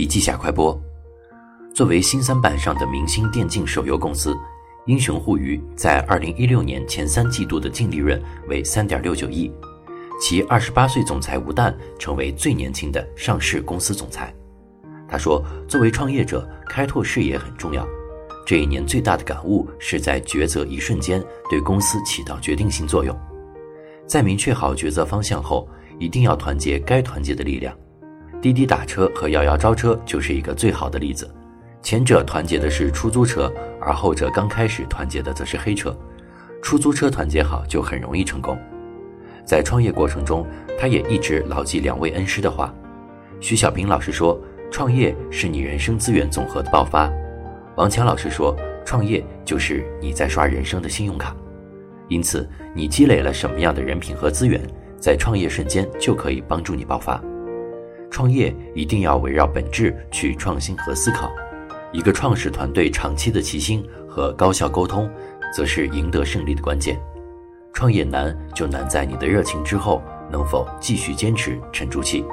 笔记侠快播。作为新三板上的明星电竞手游公司，英雄互娱在二零一六年前三季度的净利润为三点六九亿，其二十八岁总裁吴旦成为最年轻的上市公司总裁。他说：“作为创业者，开拓视野很重要。这一年最大的感悟是在抉择一瞬间对公司起到决定性作用。在明确好抉择方向后，一定要团结该团结的力量。滴滴打车和摇摇招车就是一个最好的例子。前者团结的是出租车，而后者刚开始团结的则是黑车。出租车团结好就很容易成功。在创业过程中，他也一直牢记两位恩师的话。徐小平老师说。”创业是你人生资源总和的爆发，王强老师说，创业就是你在刷人生的信用卡，因此你积累了什么样的人品和资源，在创业瞬间就可以帮助你爆发。创业一定要围绕本质去创新和思考，一个创始团队长期的齐心和高效沟通，则是赢得胜利的关键。创业难就难在你的热情之后能否继续坚持沉住气。